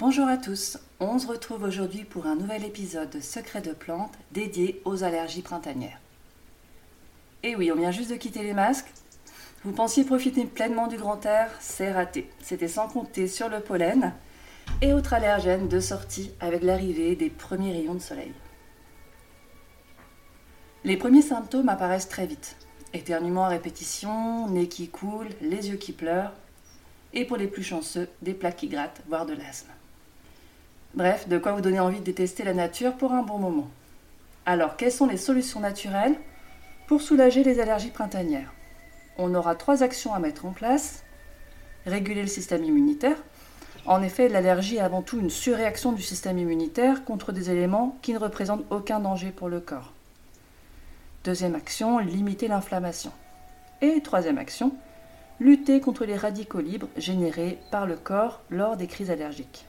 Bonjour à tous, on se retrouve aujourd'hui pour un nouvel épisode de Secrets de plantes dédié aux allergies printanières. Et oui, on vient juste de quitter les masques. Vous pensiez profiter pleinement du grand air, c'est raté. C'était sans compter sur le pollen et autres allergènes de sortie avec l'arrivée des premiers rayons de soleil. Les premiers symptômes apparaissent très vite. Éternuement à répétition, nez qui coule, les yeux qui pleurent, et pour les plus chanceux, des plaques qui grattent, voire de l'asthme. Bref, de quoi vous donner envie de détester la nature pour un bon moment. Alors, quelles sont les solutions naturelles pour soulager les allergies printanières? On aura trois actions à mettre en place. Réguler le système immunitaire. En effet, l'allergie est avant tout une surréaction du système immunitaire contre des éléments qui ne représentent aucun danger pour le corps. Deuxième action, limiter l'inflammation. Et troisième action, lutter contre les radicaux libres générés par le corps lors des crises allergiques.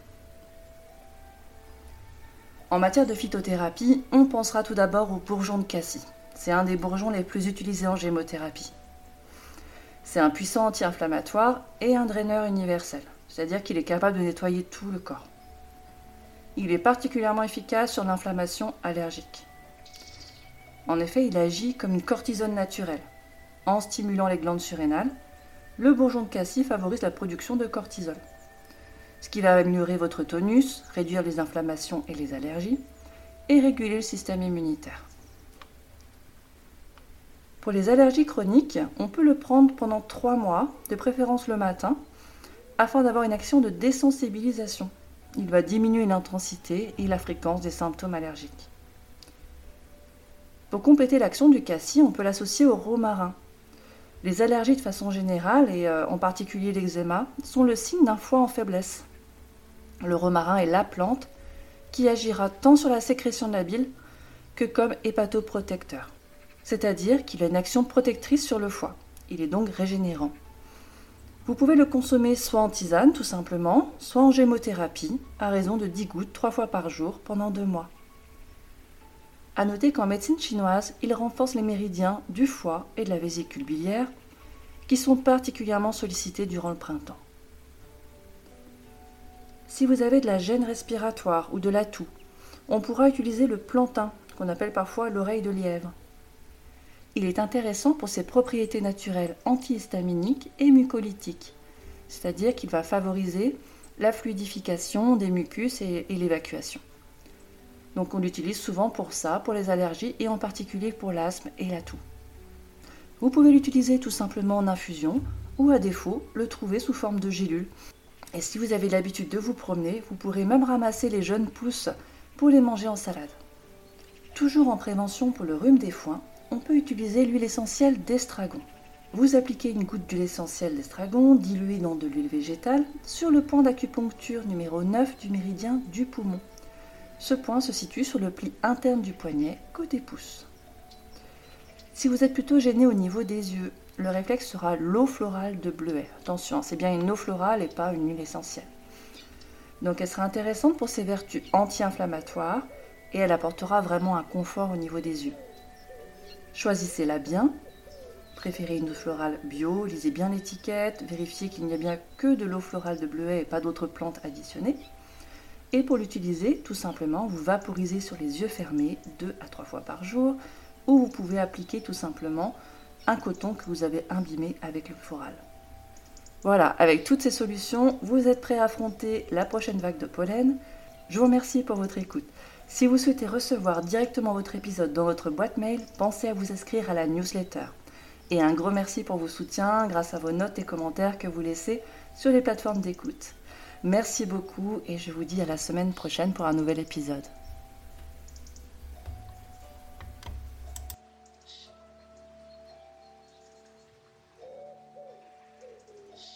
En matière de phytothérapie, on pensera tout d'abord au bourgeon de cassis. C'est un des bourgeons les plus utilisés en gémothérapie. C'est un puissant anti-inflammatoire et un draineur universel, c'est-à-dire qu'il est capable de nettoyer tout le corps. Il est particulièrement efficace sur l'inflammation allergique. En effet, il agit comme une cortisone naturelle. En stimulant les glandes surrénales, le bourgeon de cassis favorise la production de cortisol ce qui va améliorer votre tonus, réduire les inflammations et les allergies, et réguler le système immunitaire. Pour les allergies chroniques, on peut le prendre pendant 3 mois, de préférence le matin, afin d'avoir une action de désensibilisation. Il va diminuer l'intensité et la fréquence des symptômes allergiques. Pour compléter l'action du cassis, on peut l'associer au romarin. Les allergies de façon générale, et euh, en particulier l'eczéma, sont le signe d'un foie en faiblesse. Le romarin est la plante qui agira tant sur la sécrétion de la bile que comme hépatoprotecteur. C'est-à-dire qu'il a une action protectrice sur le foie. Il est donc régénérant. Vous pouvez le consommer soit en tisane tout simplement, soit en gémothérapie, à raison de 10 gouttes 3 fois par jour pendant 2 mois. A noter qu'en médecine chinoise, il renforce les méridiens du foie et de la vésicule biliaire, qui sont particulièrement sollicités durant le printemps. Si vous avez de la gêne respiratoire ou de la toux, on pourra utiliser le plantain, qu'on appelle parfois l'oreille de lièvre. Il est intéressant pour ses propriétés naturelles antihistaminiques et mucolytiques, c'est-à-dire qu'il va favoriser la fluidification des mucus et, l'évacuation. Donc on l'utilise souvent pour ça, pour les allergies et en particulier pour l'asthme et la toux. Vous pouvez l'utiliser tout simplement en infusion ou à défaut le trouver sous forme de gélule et si vous avez l'habitude de vous promener, vous pourrez même ramasser les jeunes pousses pour les manger en salade. Toujours en prévention pour le rhume des foins, on peut utiliser l'huile essentielle d'estragon. Vous appliquez une goutte d'huile essentielle d'estragon diluée dans de l'huile végétale sur le point d'acupuncture numéro 9 du méridien du poumon. Ce point se situe sur le pli interne du poignet, côté pouce. Si vous êtes plutôt gêné au niveau des yeux, le réflexe sera l'eau florale de bleuet. Attention, c'est bien une eau florale et pas une huile essentielle. Donc elle sera intéressante pour ses vertus anti-inflammatoires et elle apportera vraiment un confort au niveau des yeux. Choisissez-la bien. Préférez une eau florale bio, lisez bien l'étiquette, vérifiez qu'il n'y a bien que de l'eau florale de bleuet et pas d'autres plantes additionnées. Et pour l'utiliser, tout simplement, vous vaporisez sur les yeux fermés deux à trois fois par jour ou vous pouvez appliquer tout simplement un coton que vous avez imbibé avec le floral. Voilà, avec toutes ces solutions, vous êtes prêt à affronter la prochaine vague de pollen. Je vous remercie pour votre écoute. Si vous souhaitez recevoir directement votre épisode dans votre boîte mail, pensez à vous inscrire à la newsletter. Et un gros merci pour vos soutiens grâce à vos notes et commentaires que vous laissez sur les plateformes d'écoute. Merci beaucoup et je vous dis à la semaine prochaine pour un nouvel épisode.